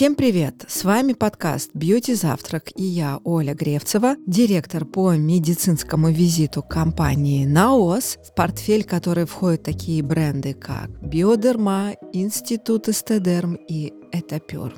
Всем привет! С вами подкаст «Бьюти Завтрак» и я, Оля Гревцева, директор по медицинскому визиту компании «Наос», в портфель которой входят такие бренды, как «Биодерма», «Институт Эстедерм» и «Этапюр».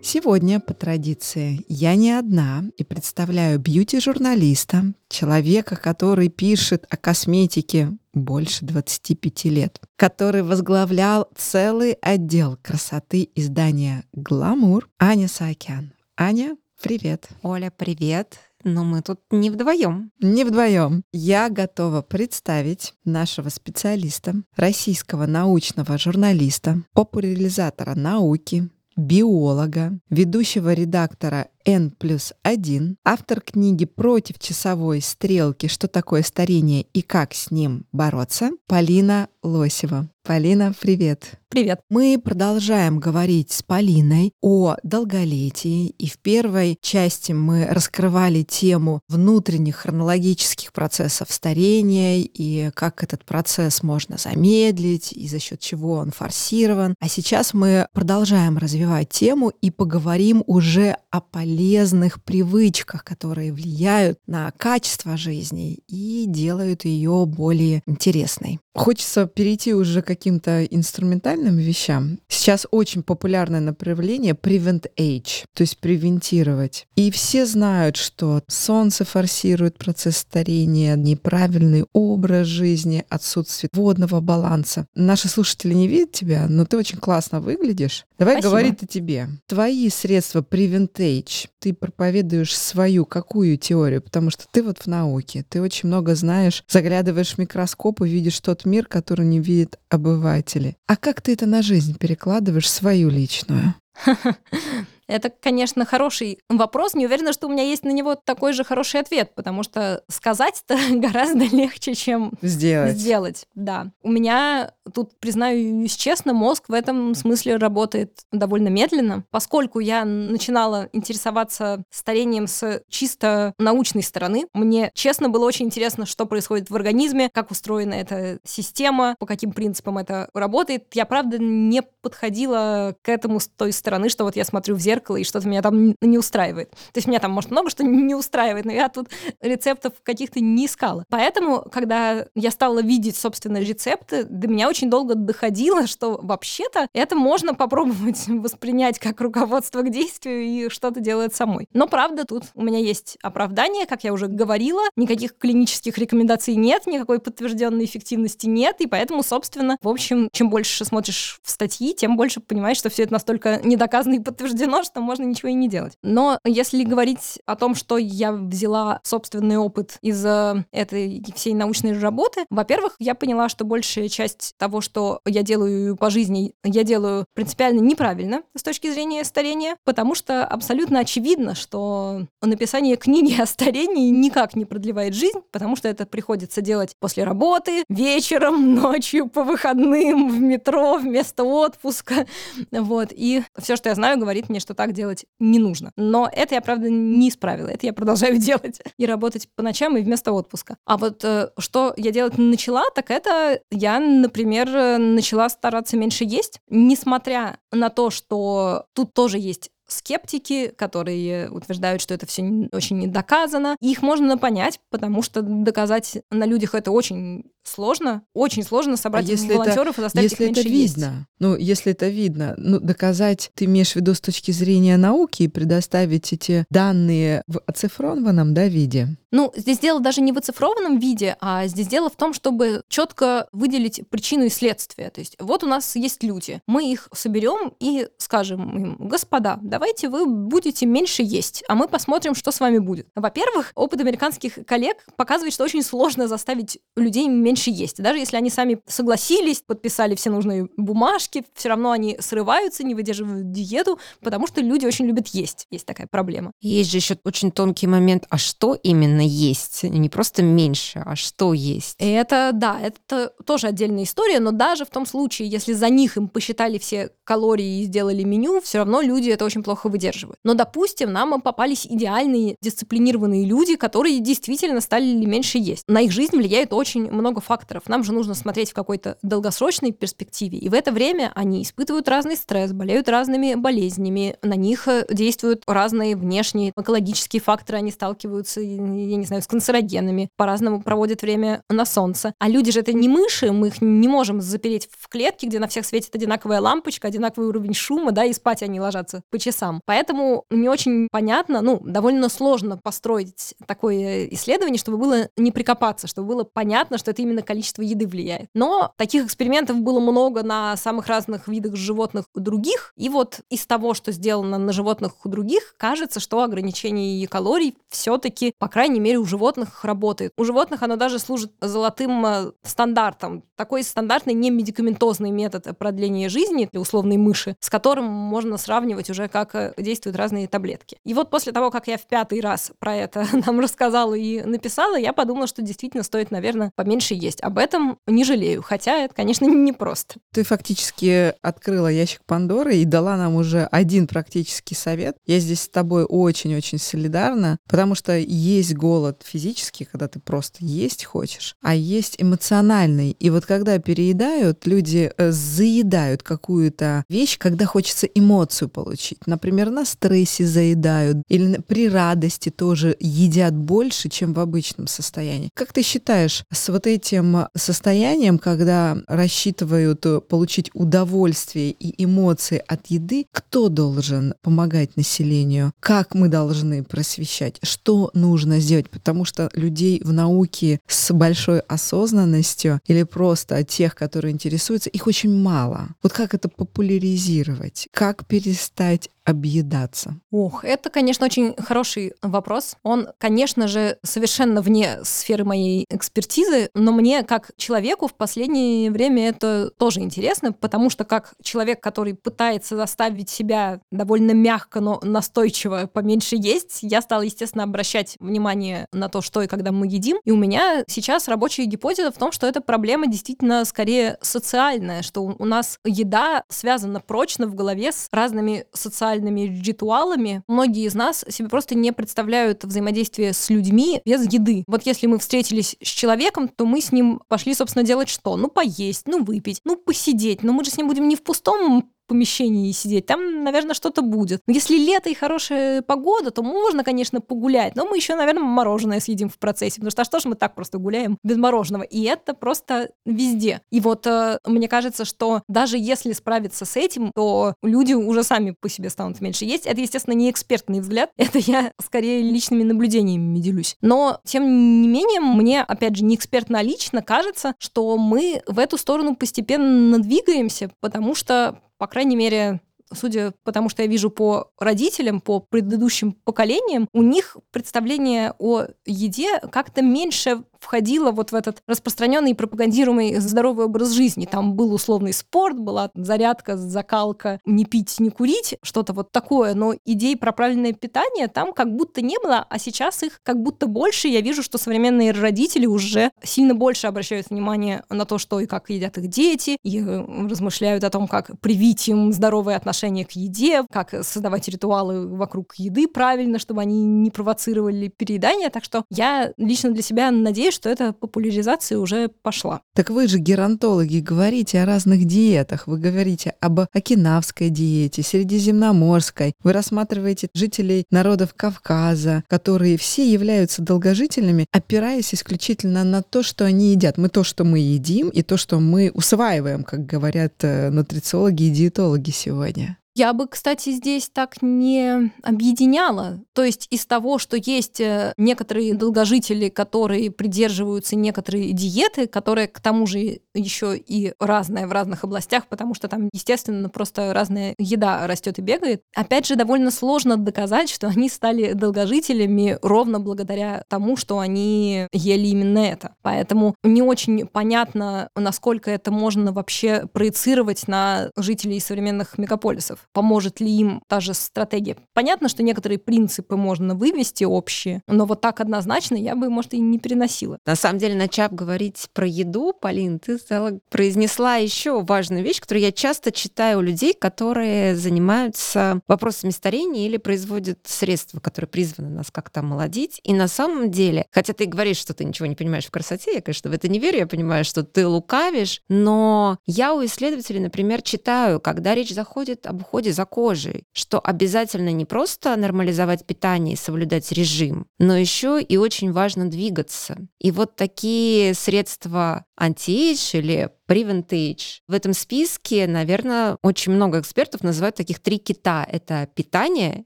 Сегодня, по традиции, я не одна и представляю бьюти-журналиста, человека, который пишет о косметике больше 25 лет, который возглавлял целый отдел красоты издания «Гламур» Аня Саакян. Аня, привет. Оля, привет. Но мы тут не вдвоем. Не вдвоем. Я готова представить нашего специалиста, российского научного журналиста, популяризатора науки, биолога, ведущего редактора N плюс 1, автор книги «Против часовой стрелки. Что такое старение и как с ним бороться» Полина Лосева. Полина, привет. Привет. Мы продолжаем говорить с Полиной о долголетии, и в первой части мы раскрывали тему внутренних хронологических процессов старения и как этот процесс можно замедлить и за счет чего он форсирован. А сейчас мы продолжаем развивать тему и поговорим уже о полезных привычках, которые влияют на качество жизни и делают ее более интересной. Хочется перейти уже к каким-то инструментальным вещам. Сейчас очень популярное направление prevent age, то есть превентировать. И все знают, что солнце форсирует процесс старения, неправильный образ жизни, отсутствие водного баланса. Наши слушатели не видят тебя, но ты очень классно выглядишь. Давай Спасибо. говорить о тебе. Твои средства prevent age, ты проповедуешь свою какую теорию? Потому что ты вот в науке, ты очень много знаешь, заглядываешь в микроскоп и видишь тот мир, который не видят обыватели. А как ты это на жизнь перекладываешь свою личную? Это, конечно, хороший вопрос. Не уверена, что у меня есть на него такой же хороший ответ, потому что сказать-то гораздо легче, чем сделать. сделать. Да. У меня тут, признаюсь честно, мозг в этом смысле работает довольно медленно, поскольку я начинала интересоваться старением с чисто научной стороны. Мне, честно, было очень интересно, что происходит в организме, как устроена эта система, по каким принципам это работает. Я, правда, не подходила к этому с той стороны, что вот я смотрю в зеркало, зеркало, и что-то меня там не устраивает. То есть меня там, может, много что не устраивает, но я тут рецептов каких-то не искала. Поэтому, когда я стала видеть, собственно, рецепты, до меня очень долго доходило, что вообще-то это можно попробовать воспринять как руководство к действию и что-то делать самой. Но, правда, тут у меня есть оправдание, как я уже говорила, никаких клинических рекомендаций нет, никакой подтвержденной эффективности нет, и поэтому, собственно, в общем, чем больше смотришь в статьи, тем больше понимаешь, что все это настолько недоказано и подтверждено, что можно ничего и не делать. Но если говорить о том, что я взяла собственный опыт из э, этой всей научной работы, во-первых, я поняла, что большая часть того, что я делаю по жизни, я делаю принципиально неправильно с точки зрения старения, потому что абсолютно очевидно, что написание книги о старении никак не продлевает жизнь, потому что это приходится делать после работы, вечером, ночью, по выходным, в метро, вместо отпуска. Вот. И все, что я знаю, говорит мне, что так делать не нужно. Но это я, правда, не исправила. Это я продолжаю делать и работать по ночам и вместо отпуска. А вот э, что я делать начала, так это я, например, начала стараться меньше есть, несмотря на то, что тут тоже есть скептики, которые утверждают, что это все очень недоказано. Их можно понять, потому что доказать на людях это очень сложно, очень сложно собрать а если волонтеров это, и заставить если их это видно, есть. ну если это видно, ну доказать ты имеешь в виду с точки зрения науки и предоставить эти данные в оцифрованном да, виде. Ну, здесь дело даже не в оцифрованном виде, а здесь дело в том, чтобы четко выделить причину и следствие. То есть вот у нас есть люди, мы их соберем и скажем им, господа, давайте вы будете меньше есть, а мы посмотрим, что с вами будет. Во-первых, опыт американских коллег показывает, что очень сложно заставить людей меньше есть. Даже если они сами согласились, подписали все нужные бумажки, все равно они срываются, не выдерживают диету, потому что люди очень любят есть. Есть такая проблема. Есть же еще очень тонкий момент, а что именно есть, не просто меньше, а что есть. Это, да, это тоже отдельная история, но даже в том случае, если за них им посчитали все калории и сделали меню, все равно люди это очень плохо выдерживают. Но, допустим, нам попались идеальные дисциплинированные люди, которые действительно стали меньше есть. На их жизнь влияет очень много много факторов. Нам же нужно смотреть в какой-то долгосрочной перспективе. И в это время они испытывают разный стресс, болеют разными болезнями, на них э, действуют разные внешние экологические факторы, они сталкиваются, я не знаю, с канцерогенами, по-разному проводят время на солнце. А люди же это не мыши, мы их не можем запереть в клетке, где на всех светит одинаковая лампочка, одинаковый уровень шума, да, и спать они ложатся по часам. Поэтому не очень понятно, ну, довольно сложно построить такое исследование, чтобы было не прикопаться, чтобы было понятно, что это именно количество еды влияет. Но таких экспериментов было много на самых разных видах животных других, и вот из того, что сделано на животных у других, кажется, что ограничение калорий все-таки, по крайней мере, у животных работает. У животных оно даже служит золотым э, стандартом. Такой стандартный не медикаментозный метод продления жизни для условной мыши, с которым можно сравнивать уже, как э, действуют разные таблетки. И вот после того, как я в пятый раз про это нам рассказала и написала, я подумала, что действительно стоит, наверное, поменьше есть. Об этом не жалею, хотя это, конечно, не просто. Ты фактически открыла ящик Пандоры и дала нам уже один практический совет. Я здесь с тобой очень-очень солидарна, потому что есть голод физический, когда ты просто есть хочешь, а есть эмоциональный. И вот когда переедают, люди э, заедают какую-то вещь, когда хочется эмоцию получить. Например, на стрессе заедают или при радости тоже едят больше, чем в обычном состоянии. Как ты считаешь, с вот этим состоянием, когда рассчитывают получить удовольствие и эмоции от еды, кто должен помогать населению? Как мы должны просвещать? Что нужно сделать? Потому что людей в науке с большой осознанностью или просто тех, которые интересуются, их очень мало. Вот как это популяризировать? Как перестать объедаться? Ох, это, конечно, очень хороший вопрос. Он, конечно же, совершенно вне сферы моей экспертизы, но мне, как человеку, в последнее время это тоже интересно, потому что как человек, который пытается заставить себя довольно мягко, но настойчиво поменьше есть, я стала, естественно, обращать внимание на то, что и когда мы едим. И у меня сейчас рабочая гипотеза в том, что эта проблема действительно скорее социальная, что у нас еда связана прочно в голове с разными социальными ритуальными ритуалами, многие из нас себе просто не представляют взаимодействие с людьми без еды. Вот если мы встретились с человеком, то мы с ним пошли, собственно, делать что? Ну, поесть, ну, выпить, ну, посидеть. Но мы же с ним будем не в пустом помещении сидеть, там, наверное, что-то будет. Но если лето и хорошая погода, то можно, конечно, погулять, но мы еще, наверное, мороженое съедим в процессе, потому что а что ж мы так просто гуляем без мороженого? И это просто везде. И вот э, мне кажется, что даже если справиться с этим, то люди уже сами по себе станут меньше есть. Это, естественно, не экспертный взгляд, это я скорее личными наблюдениями делюсь. Но, тем не менее, мне, опять же, не экспертно, а лично кажется, что мы в эту сторону постепенно двигаемся, потому что по крайней мере, судя по тому, что я вижу по родителям, по предыдущим поколениям, у них представление о еде как-то меньше входила вот в этот распространенный и пропагандируемый здоровый образ жизни. Там был условный спорт, была зарядка, закалка, не пить, не курить, что-то вот такое. Но идей про правильное питание там как будто не было, а сейчас их как будто больше. Я вижу, что современные родители уже сильно больше обращают внимание на то, что и как едят их дети, и э, размышляют о том, как привить им здоровое отношение к еде, как создавать ритуалы вокруг еды правильно, чтобы они не провоцировали переедание. Так что я лично для себя надеюсь, надеюсь, что эта популяризация уже пошла. Так вы же геронтологи, говорите о разных диетах. Вы говорите об окинавской диете, средиземноморской. Вы рассматриваете жителей народов Кавказа, которые все являются долгожительными, опираясь исключительно на то, что они едят. Мы то, что мы едим, и то, что мы усваиваем, как говорят э, нутрициологи и диетологи сегодня. Я бы, кстати, здесь так не объединяла. То есть из того, что есть э, некоторые долгожители, которые придерживаются некоторые диеты, которые к тому же еще и разная в разных областях, потому что там, естественно, просто разная еда растет и бегает. Опять же, довольно сложно доказать, что они стали долгожителями ровно благодаря тому, что они ели именно это. Поэтому не очень понятно, насколько это можно вообще проецировать на жителей современных мегаполисов. Поможет ли им та же стратегия. Понятно, что некоторые принципы можно вывести общие, но вот так однозначно я бы, может, и не переносила. На самом деле, начав говорить про еду, Полин, ты стала, произнесла еще важную вещь, которую я часто читаю у людей, которые занимаются вопросами старения или производят средства, которые призваны нас как-то омолодить. И на самом деле, хотя ты говоришь, что ты ничего не понимаешь в красоте, я, конечно, в это не верю, я понимаю, что ты лукавишь, но я у исследователей, например, читаю, когда речь заходит об уходе за кожей, что обязательно не просто нормализовать питание и соблюдать режим, но еще и очень важно двигаться. И вот такие средства anti-age или Prevent В этом списке, наверное, очень много экспертов называют таких три кита. Это питание,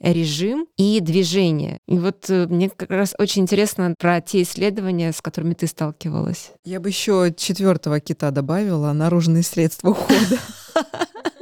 режим и движение. И вот э, мне как раз очень интересно про те исследования, с которыми ты сталкивалась. Я бы еще четвертого кита добавила, наружные средства ухода.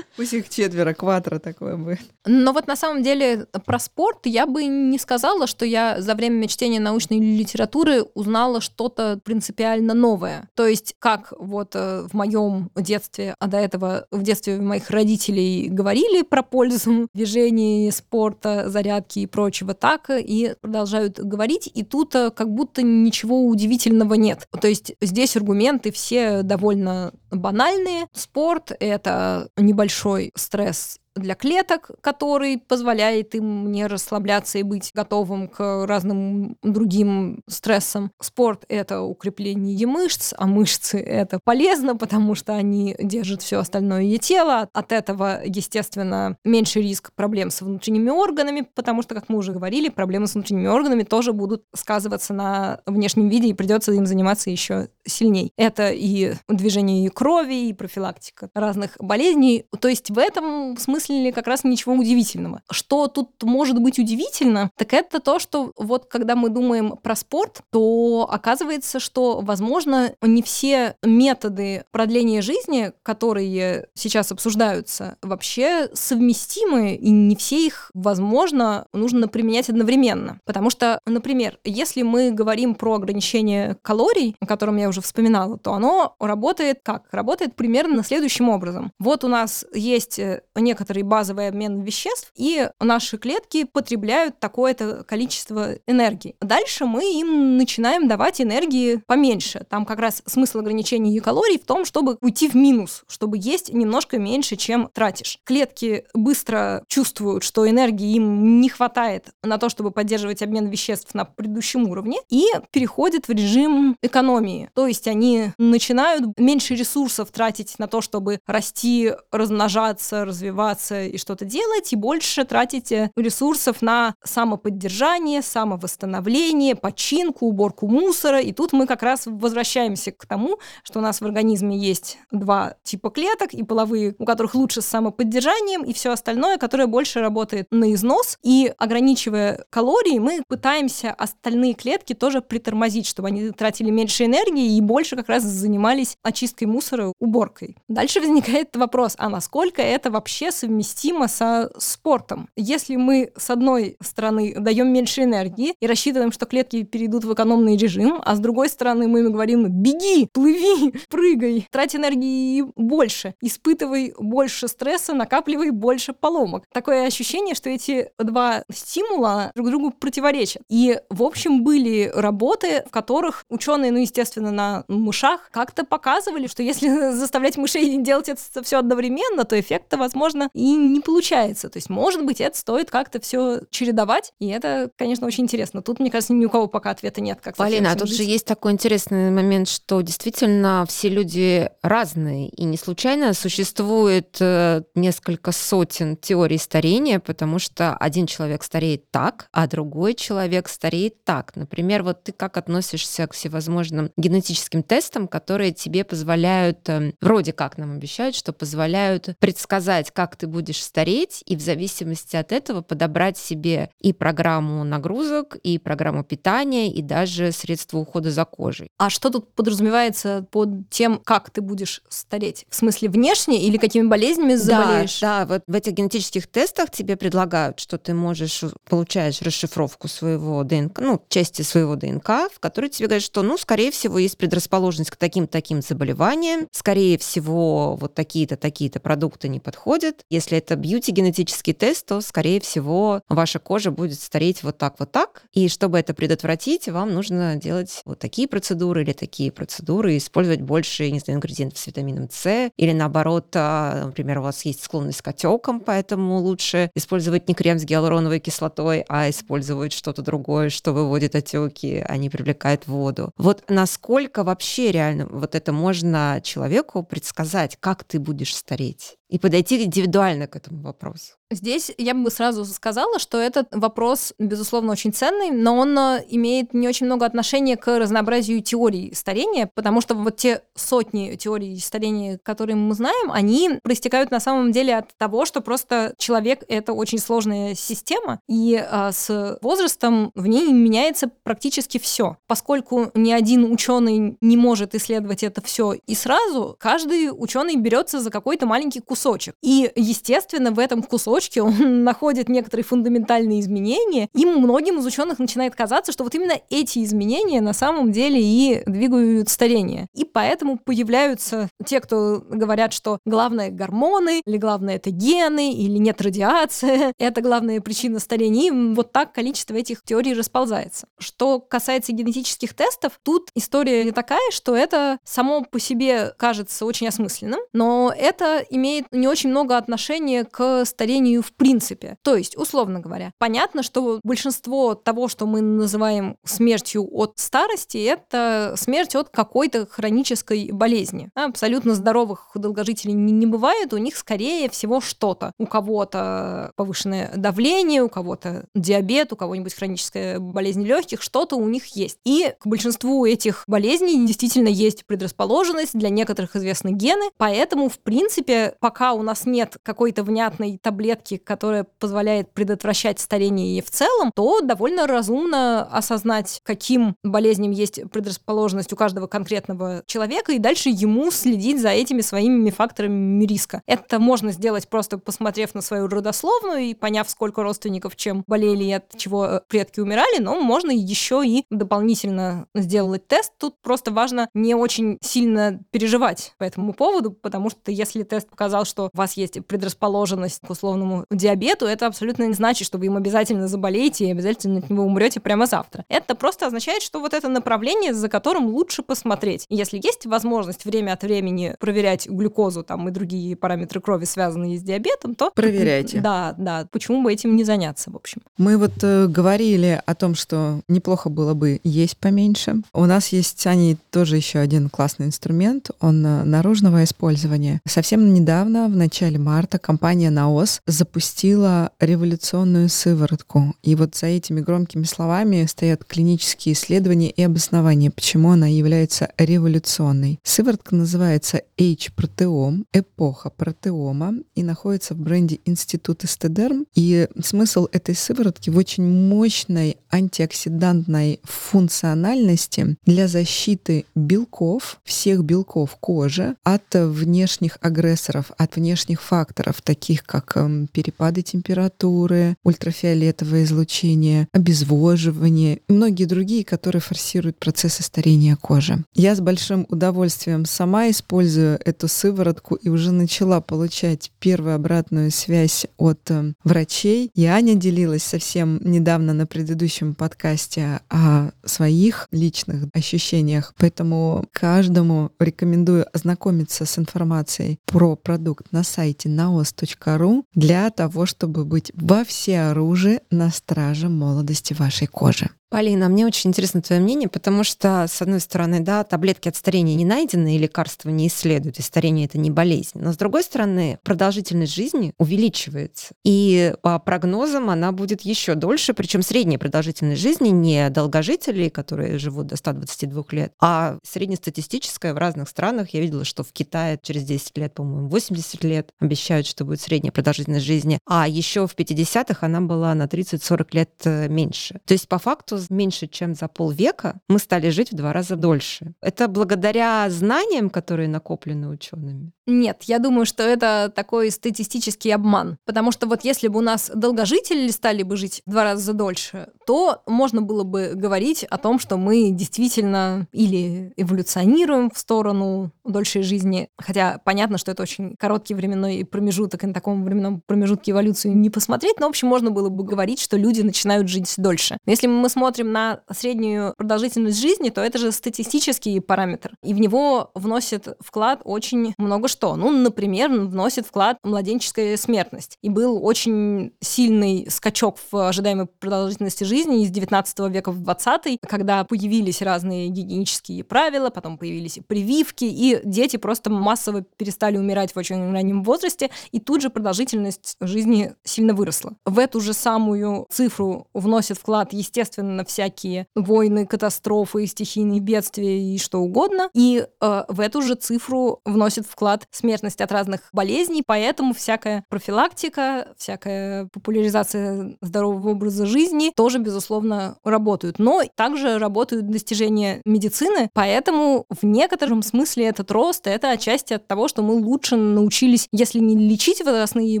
Пусть их четверо, квадро такое будет. Но вот на самом деле про спорт я бы не сказала, что я за время чтения научной литературы узнала что-то принципиально новое. То есть как вот э, в моем детстве, а до этого в детстве моих родителей говорили про пользу движения, спорта, зарядки и прочего, так и продолжают говорить, и тут э, как будто ничего удивительного нет. То есть здесь аргументы все довольно банальные. Спорт — это небольшой большой стресс для клеток, который позволяет им не расслабляться и быть готовым к разным другим стрессам. Спорт — это укрепление мышц, а мышцы — это полезно, потому что они держат все остальное тело. От этого, естественно, меньше риск проблем с внутренними органами, потому что, как мы уже говорили, проблемы с внутренними органами тоже будут сказываться на внешнем виде, и придется им заниматься еще сильней. Это и движение крови, и профилактика разных болезней. То есть в этом смысле осмыслили как раз ничего удивительного. Что тут может быть удивительно, так это то, что вот когда мы думаем про спорт, то оказывается, что, возможно, не все методы продления жизни, которые сейчас обсуждаются, вообще совместимы, и не все их, возможно, нужно применять одновременно. Потому что, например, если мы говорим про ограничение калорий, о котором я уже вспоминала, то оно работает как? Работает примерно следующим образом. Вот у нас есть некоторые некоторый базовый обмен веществ, и наши клетки потребляют такое-то количество энергии. Дальше мы им начинаем давать энергии поменьше. Там как раз смысл ограничения калорий в том, чтобы уйти в минус, чтобы есть немножко меньше, чем тратишь. Клетки быстро чувствуют, что энергии им не хватает на то, чтобы поддерживать обмен веществ на предыдущем уровне, и переходят в режим экономии. То есть они начинают меньше ресурсов тратить на то, чтобы расти, размножаться, развиваться, развиваться и что-то делать, и больше тратите ресурсов на самоподдержание, самовосстановление, починку, уборку мусора. И тут мы как раз возвращаемся к тому, что у нас в организме есть два типа клеток, и половые, у которых лучше с самоподдержанием, и все остальное, которое больше работает на износ. И ограничивая калории, мы пытаемся остальные клетки тоже притормозить, чтобы они тратили меньше энергии и больше как раз занимались очисткой мусора, уборкой. Дальше возникает вопрос, а насколько это вообще совместимо совместимо со спортом. Если мы, с одной стороны, даем меньше энергии и рассчитываем, что клетки перейдут в экономный режим, а с другой стороны мы им говорим «беги, плыви, прыгай, трать энергии больше, испытывай больше стресса, накапливай больше поломок». Такое ощущение, что эти два стимула друг другу противоречат. И, в общем, были работы, в которых ученые, ну, естественно, на мышах как-то показывали, что если заставлять мышей делать это все одновременно, то эффекта, возможно, и не получается. То есть, может быть, это стоит как-то все чередовать, и это, конечно, очень интересно. Тут, мне кажется, ни у кого пока ответа нет. Как Полина, а тут же есть такой интересный момент, что действительно все люди разные, и не случайно существует э, несколько сотен теорий старения, потому что один человек стареет так, а другой человек стареет так. Например, вот ты как относишься к всевозможным генетическим тестам, которые тебе позволяют, э, вроде как нам обещают, что позволяют предсказать, как ты будешь стареть, и в зависимости от этого подобрать себе и программу нагрузок, и программу питания, и даже средства ухода за кожей. А что тут подразумевается под тем, как ты будешь стареть? В смысле внешне или какими болезнями заболеешь? Да, да, вот в этих генетических тестах тебе предлагают, что ты можешь, получаешь расшифровку своего ДНК, ну, части своего ДНК, в которой тебе говорят, что, ну, скорее всего, есть предрасположенность к таким-таким заболеваниям, скорее всего, вот такие-то, такие-то продукты не подходят. если это бьюти-генетический тест, то, скорее всего, ваша кожа будет стареть вот так, вот так. И чтобы это предотвратить, вам нужно делать вот такие процедуры или такие процедуры, использовать больше, не знаю, ингредиентов с витамином С, или наоборот, а, например, у вас есть склонность к отекам, поэтому лучше использовать не крем с гиалуроновой кислотой, а использовать что-то другое, что выводит отеки, а не привлекает воду. Вот насколько вообще реально вот это можно человеку предсказать, как ты будешь стареть? И подойти индивидуально к этому вопросу. Здесь я бы сразу сказала, что этот вопрос, безусловно, очень ценный, но он э, имеет не очень много отношения к разнообразию теорий старения, потому что вот те сотни теорий старения, которые мы знаем, они проистекают на самом деле от того, что просто человек — это очень сложная система, и а, с возрастом в ней меняется практически все. Поскольку ни один ученый не может исследовать это все и сразу, каждый ученый берется за какой-то маленький кусочек. И, естественно, в этом кусочке он находит некоторые фундаментальные изменения, и многим из ученых начинает казаться, что вот именно эти изменения на самом деле и двигают старение. И поэтому появляются те, кто говорят, что главное гормоны, или главное это гены, или нет радиации, это главная причина старения. И вот так количество этих теорий расползается. Что касается генетических тестов, тут история такая, что это само по себе кажется очень осмысленным, но это имеет не очень много отношения к старению в принципе. То есть, условно говоря, понятно, что большинство того, что мы называем смертью от старости, это смерть от какой-то хронической болезни. Абсолютно здоровых долгожителей не, не бывает, у них скорее всего что-то. У кого-то повышенное давление, у кого-то диабет, у кого-нибудь хроническая болезнь легких, что-то у них есть. И к большинству этих болезней действительно есть предрасположенность, для некоторых известны гены, поэтому, в принципе, пока у нас нет какой-то внятной таблетки, которая позволяет предотвращать старение в целом, то довольно разумно осознать, каким болезням есть предрасположенность у каждого конкретного человека, и дальше ему следить за этими своими факторами риска. Это можно сделать просто посмотрев на свою родословную и поняв, сколько родственников чем болели и от чего предки умирали, но можно еще и дополнительно сделать тест. Тут просто важно не очень сильно переживать по этому поводу, потому что если тест показал, что у вас есть предрасположенность к условному диабету, это абсолютно не значит, что вы им обязательно заболеете и обязательно от него умрете прямо завтра. Это просто означает, что вот это направление, за которым лучше посмотреть. если есть возможность время от времени проверять глюкозу там и другие параметры крови, связанные с диабетом, то... Проверяйте. Да, да. Почему бы этим не заняться, в общем? Мы вот э, говорили о том, что неплохо было бы есть поменьше. У нас есть Аней тоже еще один классный инструмент. Он э, наружного использования. Совсем недавно недавно, в начале марта, компания «Наос» запустила революционную сыворотку. И вот за этими громкими словами стоят клинические исследования и обоснования, почему она является революционной. Сыворотка называется H-протеом, эпоха протеома, и находится в бренде Институт Эстедерм. И смысл этой сыворотки в очень мощной антиоксидантной функциональности для защиты белков, всех белков кожи от внешних агрессоров, от внешних факторов, таких как перепады температуры, ультрафиолетовое излучение, обезвоживание и многие другие, которые форсируют процессы старения кожи. Я с большим удовольствием сама использую эту сыворотку и уже начала получать первую обратную связь от эм, врачей. И Аня делилась совсем недавно на предыдущем подкасте о своих личных ощущениях. Поэтому каждому рекомендую ознакомиться с информацией про продукт на сайте naos.ru для того, чтобы быть во всеоружии на страже молодости вашей кожи. Полина, мне очень интересно твое мнение, потому что, с одной стороны, да, таблетки от старения не найдены, и лекарства не исследуют, и старение — это не болезнь. Но, с другой стороны, продолжительность жизни увеличивается. И по прогнозам она будет еще дольше, причем средняя продолжительность жизни не долгожителей, которые живут до 122 лет, а среднестатистическая в разных странах. Я видела, что в Китае через 10 лет, по-моему, 80 лет обещают, что будет средняя продолжительность жизни, а еще в 50-х она была на 30-40 лет э, меньше. То есть, по факту, меньше, чем за полвека мы стали жить в два раза дольше. Это благодаря знаниям, которые накоплены учеными? Нет, я думаю, что это такой статистический обман. Потому что вот если бы у нас долгожители стали бы жить два раза дольше, то можно было бы говорить о том, что мы действительно или эволюционируем в сторону дольшей жизни. Хотя понятно, что это очень короткий временной промежуток, и на таком временном промежутке эволюцию не посмотреть, но, в общем, можно было бы говорить, что люди начинают жить дольше. Но если мы смотрим на среднюю продолжительность жизни, то это же статистический параметр, и в него вносит вклад очень много что. Ну, например, вносит вклад младенческая смертность. И был очень сильный скачок в ожидаемой продолжительности жизни из 19 века в 20 когда появились разные гигиенические правила, потом появились прививки, и дети просто массово перестали умирать в очень раннем возрасте, и тут же продолжительность жизни сильно выросла. В эту же самую цифру вносит вклад, естественно, всякие войны, катастрофы, стихийные бедствия и что угодно, и э, в эту же цифру вносит вклад смертность от разных болезней, поэтому всякая профилактика, всякая популяризация здорового образа жизни тоже, безусловно, работают. Но также работают достижения медицины, поэтому в некотором смысле этот рост — это отчасти от того, что мы лучше научились, если не лечить возрастные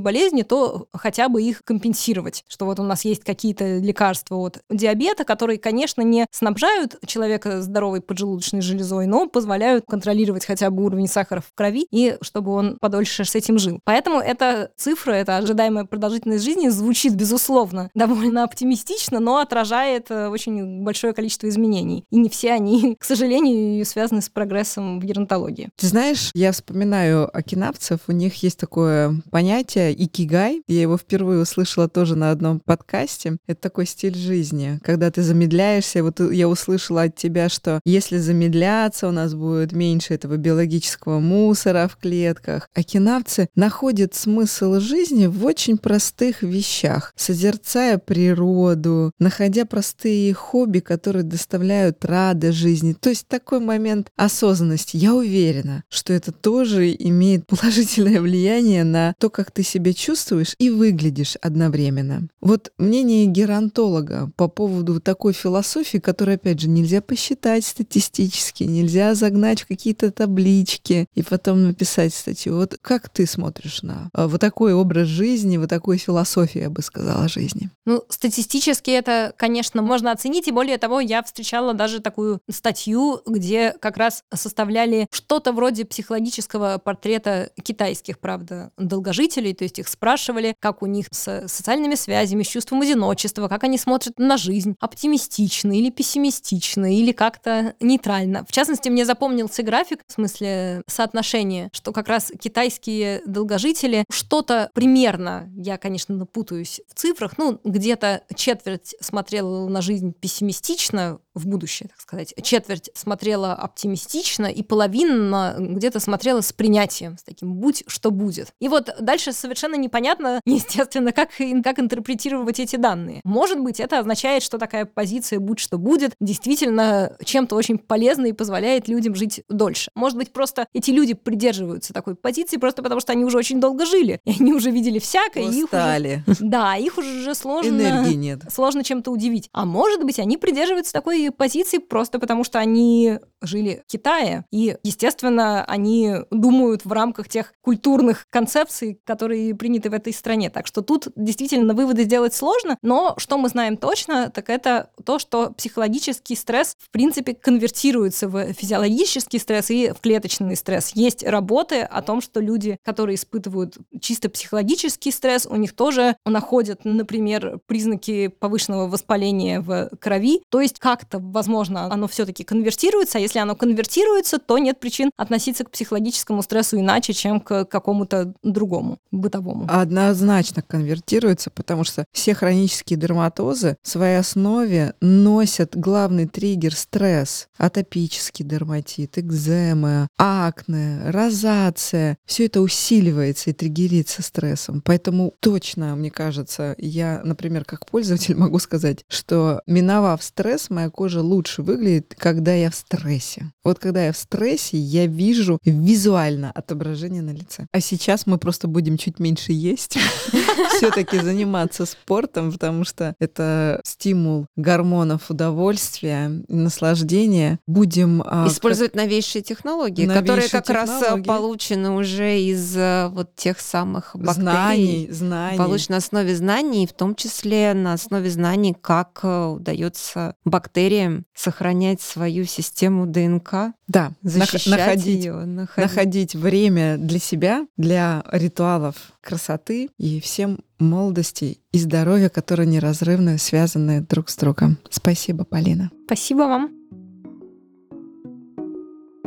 болезни, то хотя бы их компенсировать. Что вот у нас есть какие-то лекарства от диабета, которые, конечно, не снабжают человека здоровой поджелудочной железой, но позволяют контролировать хотя бы уровень сахара в крови и чтобы он подольше с этим жил. Поэтому эта цифра, эта ожидаемая продолжительность жизни звучит, безусловно, довольно оптимистично, но отражает э, очень большое количество изменений. И не все они, к сожалению, связаны с прогрессом в геронтологии. Ты знаешь, я вспоминаю окинавцев, у них есть такое понятие икигай. Я его впервые услышала тоже на одном подкасте. Это такой стиль жизни, когда ты замедляешься. Вот я услышала от тебя, что если замедляться, у нас будет меньше этого биологического мусора в клетках. Окинавцы находят смысл жизни в очень простых вещах, созерцая природу, находя простые хобби, которые доставляют радость жизни. То есть такой момент осознанности. Я уверена, что это тоже имеет положительное влияние на то, как ты себя чувствуешь и выглядишь одновременно. Вот мнение геронтолога по поводу такой философии, которую, опять же, нельзя посчитать статистически, нельзя загнать в какие-то таблички и потом написать статью. Вот как ты смотришь на а, вот такой образ жизни, вот такой философии, я бы сказала, жизни? Ну, статистически это, конечно, можно оценить, и более того, я встречала даже такую статью, где как раз составляли что-то вроде психологического портрета китайских, правда, долгожителей, то есть их спрашивали, как у них с социальными связями, с чувством одиночества, как они смотрят на жизнь, оптимистично или пессимистично, или как-то нейтрально. В частности, мне запомнился график, в смысле соотношения, что как раз китайские долгожители что-то примерно, я, конечно, напутаюсь в цифрах, ну, где-то четверть смотрела на жизнь пессимистично, в будущее, так сказать. Четверть смотрела оптимистично, и половина где-то смотрела с принятием, с таким «будь что будет». И вот дальше совершенно непонятно, естественно, как, как интерпретировать эти данные. Может быть, это означает, что такая позиция «будь что будет» действительно чем-то очень полезна и позволяет людям жить дольше. Может быть, просто эти люди придерживаются такой позиции просто потому, что они уже очень долго жили, и они уже видели всякое. Устали. И их уже, да, их уже сложно... Энергии нет. Сложно чем-то удивить. А может быть, они придерживаются такой позиции просто потому, что они жили в Китае, и, естественно, они думают в рамках тех культурных концепций, которые приняты в этой стране. Так что тут действительно выводы сделать сложно, но что мы знаем точно, так это то, что психологический стресс, в принципе, конвертируется в физиологический стресс и в клеточный стресс. Есть работы о том, что люди, которые испытывают чисто психологический стресс, у них тоже находят, например, признаки повышенного воспаления в крови, то есть как-то, возможно, оно все-таки конвертируется, а если оно конвертируется, то нет причин относиться к психологическому стрессу иначе, чем к какому-то другому, бытовому. Однозначно конвертируется, потому что все хронические дерматозы в своей основе носят главный триггер стресс. Атопический дерматит, экзема, акне, розация. Все это усиливается и триггерится стрессом. Поэтому точно, мне кажется, я, например, как пользователь могу сказать, что миновав стресс, моя кожа лучше выглядит, когда я в стрессе. Вот когда я в стрессе, я вижу визуально отображение на лице. А сейчас мы просто будем чуть меньше есть, все-таки заниматься спортом, потому что это стимул гормонов удовольствия и наслаждения. Будем а, использовать новейшие технологии, которые как раз получены уже из э, вот тех самых бактерий, знаний, знаний. получены на основе знаний, в том числе на основе знаний, как э, удается бактериям сохранять свою систему ДНК, да, защищать находить, ее, находить. находить время для себя, для ритуалов красоты и всем молодости и здоровья, которые неразрывно связаны друг с другом. Спасибо, Полина. Спасибо вам.